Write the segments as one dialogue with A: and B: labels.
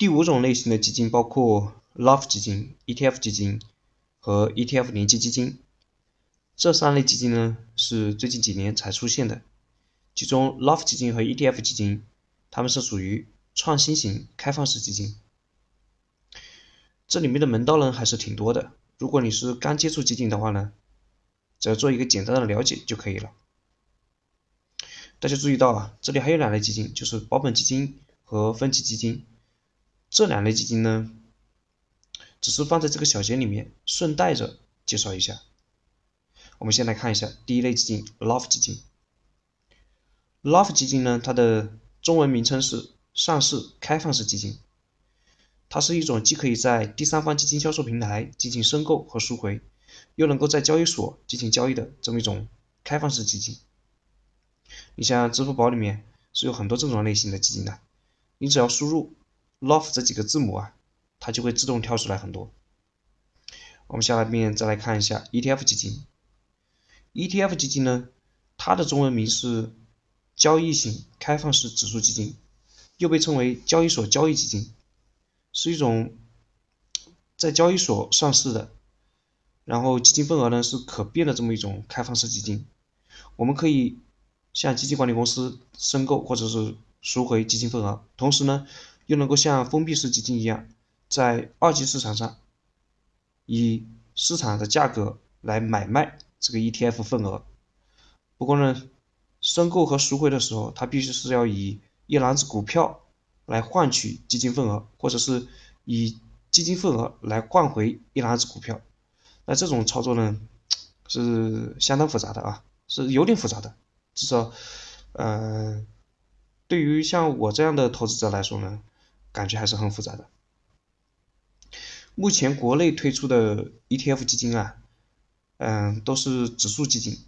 A: 第五种类型的基金包括 LOF 基金、ETF 基金和 ETF 联接基金。这三类基金呢是最近几年才出现的。其中 LOF 基金和 ETF 基金，它们是属于创新型开放式基金。这里面的门道呢还是挺多的。如果你是刚接触基金的话呢，只要做一个简单的了解就可以了。大家注意到啊，这里还有两类基金，就是保本基金和分级基金。这两类基金呢，只是放在这个小节里面，顺带着介绍一下。我们先来看一下第一类基金 LOF 基金。LOF 基金呢，它的中文名称是上市开放式基金。它是一种既可以在第三方基金销售平台进行申购和赎回，又能够在交易所进行交易的这么一种开放式基金。你像支付宝里面是有很多这种类型的基金的，你只要输入 LOF 这几个字母啊，它就会自动跳出来很多。我们下面再来看一下 ETF 基金。ETF 基金呢，它的中文名是交易型开放式指数基金，又被称为交易所交易基金，是一种在交易所上市的，然后基金份额呢是可变的这么一种开放式基金。我们可以向基金管理公司申购或者是赎回基金份额，同时呢又能够像封闭式基金一样，在二级市场上以市场的价格来买卖。这个 ETF 份额，不过呢，申购和赎回的时候，它必须是要以一篮子股票来换取基金份额，或者是以基金份额来换回一篮子股票。那这种操作呢，是相当复杂的啊，是有点复杂的，至少，呃，对于像我这样的投资者来说呢，感觉还是很复杂的。目前国内推出的 ETF 基金啊。嗯，都是指数基金，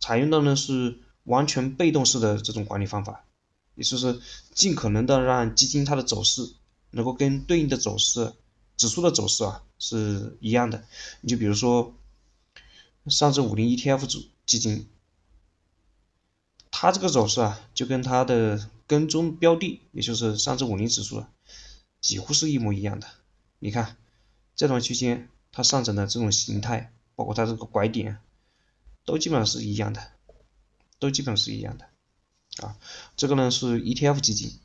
A: 采用的呢是完全被动式的这种管理方法，也就是尽可能的让基金它的走势能够跟对应的走势指数的走势啊是一样的。你就比如说上证五零 ETF 基金，它这个走势啊就跟它的跟踪标的，也就是上证五零指数几乎是一模一样的。你看这段区间它上涨的这种形态。包括它这个拐点，都基本上是一样的，都基本上是一样的，啊，这个呢是 ETF 基金。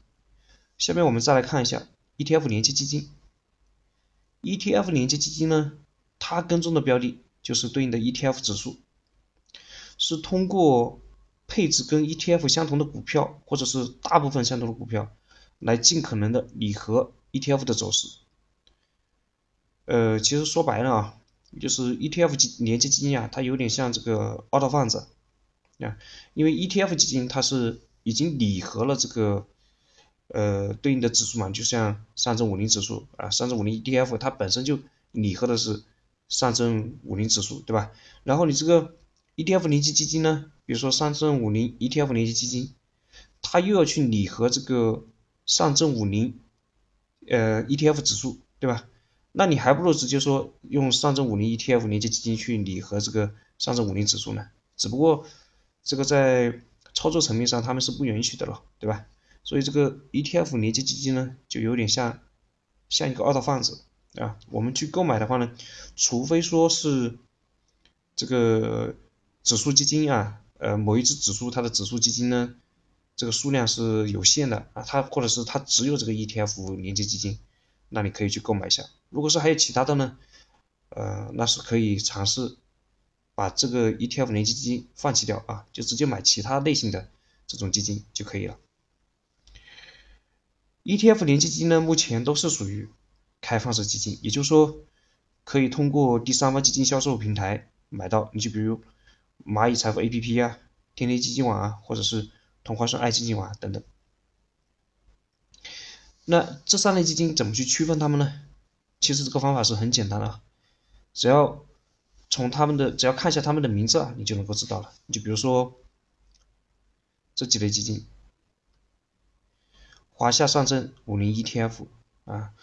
A: 下面我们再来看一下 ETF 连接基金。ETF 连接基金呢，它跟踪的标的就是对应的 ETF 指数，是通过配置跟 ETF 相同的股票，或者是大部分相同的股票，来尽可能的拟合 ETF 的走势。呃，其实说白了啊。就是 ETF 基连接基金啊，它有点像这个二道贩子啊，因为 ETF 基金它是已经拟合了这个呃对应的指数嘛，就像上证五零指数啊，上证五零 ETF 它本身就拟合的是上证五零指数，对吧？然后你这个 ETF 联接基金呢，比如说上证五零 ETF 联接基金，它又要去拟合这个上证五零呃 ETF 指数，对吧？那你还不如直接说用上证五零 ETF 联接基金去拟合这个上证五零指数呢，只不过这个在操作层面上他们是不允许的了，对吧？所以这个 ETF 连接基金呢，就有点像像一个二道贩子啊。我们去购买的话呢，除非说是这个指数基金啊，呃，某一只指数它的指数基金呢，这个数量是有限的啊，它或者是它只有这个 ETF 连接基金。那你可以去购买一下，如果是还有其他的呢，呃，那是可以尝试把这个 ETF 连接基金放弃掉啊，就直接买其他类型的这种基金就可以了。ETF 连接基金呢，目前都是属于开放式基金，也就是说可以通过第三方基金销售平台买到，你就比如蚂蚁财富 APP 啊、天天基金网啊，或者是同花顺爱基金网啊等等。那这三类基金怎么去区分它们呢？其实这个方法是很简单的，只要从他们的只要看一下他们的名字啊，你就能够知道了。你就比如说这几类基金，华夏上证五零 ETF 啊，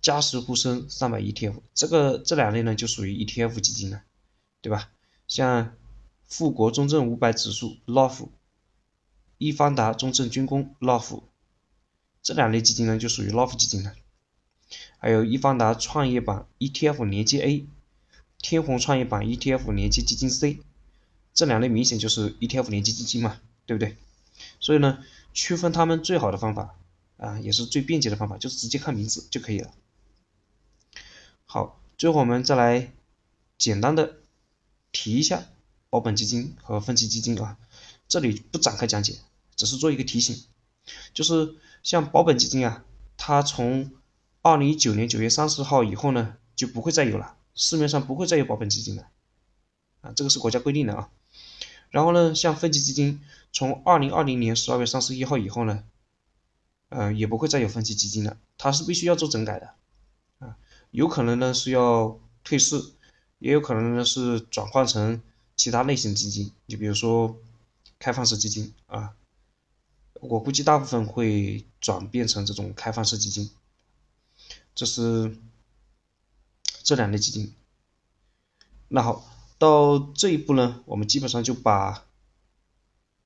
A: 嘉实沪深三百 ETF，这个这两类呢就属于 ETF 基金了，对吧？像富国中证五百指数 LOF，易方达中证军工 LOF。这两类基金呢就属于 LOF 基金了。还有易方达创业板 ETF 连接 A，天弘创业板 ETF 连接基金 C，这两类明显就是 ETF 连接基金嘛，对不对？所以呢，区分它们最好的方法啊，也是最便捷的方法，就是直接看名字就可以了。好，最后我们再来简单的提一下保本基金和分级基金啊，这里不展开讲解，只是做一个提醒，就是像保本基金啊，它从二零一九年九月三十号以后呢，就不会再有了，市面上不会再有保本基金了，啊，这个是国家规定的啊。然后呢，像分级基金，从二零二零年十二月三十一号以后呢，嗯，也不会再有分级基金了，它是必须要做整改的，啊，有可能呢是要退市，也有可能呢是转换成其他类型基金，你比如说开放式基金啊，我估计大部分会转变成这种开放式基金。这是这两类基金。那好，到这一步呢，我们基本上就把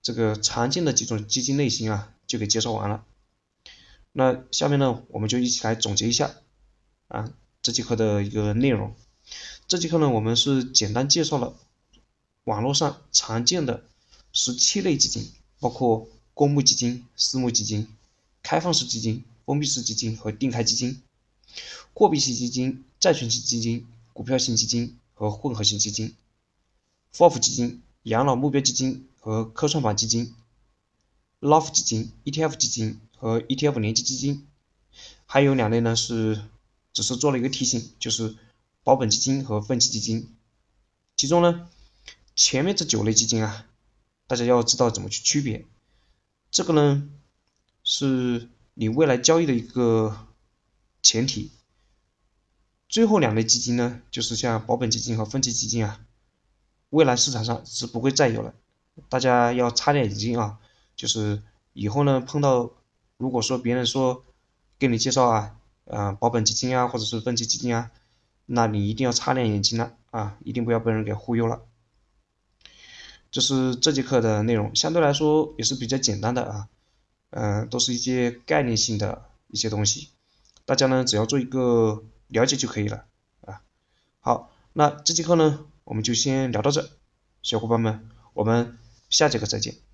A: 这个常见的几种基金类型啊，就给介绍完了。那下面呢，我们就一起来总结一下啊这节课的一个内容。这节课呢，我们是简单介绍了网络上常见的十七类基金，包括公募基金、私募基金、开放式基金、封闭式基金和定开基金。货币型基金、债券型基金、股票型基金和混合型基金，FOF 基金、养老目标基金和科创板基金，LOF 基金、ETF 基金和 ETF 联接基金，还有两类呢是只是做了一个提醒，就是保本基金和分期基金。其中呢，前面这九类基金啊，大家要知道怎么去区别，这个呢是你未来交易的一个。前提，最后两类基金呢，就是像保本基金和分级基金啊，未来市场上是不会再有了，大家要擦亮眼睛啊！就是以后呢碰到，如果说别人说给你介绍啊，啊保本基金啊，或者是分级基金啊，那你一定要擦亮眼睛了啊，一定不要被人给忽悠了。这是这节课的内容，相对来说也是比较简单的啊，嗯，都是一些概念性的一些东西。大家呢，只要做一个了解就可以了啊。好，那这节课呢，我们就先聊到这，小伙伴们，我们下节课再见。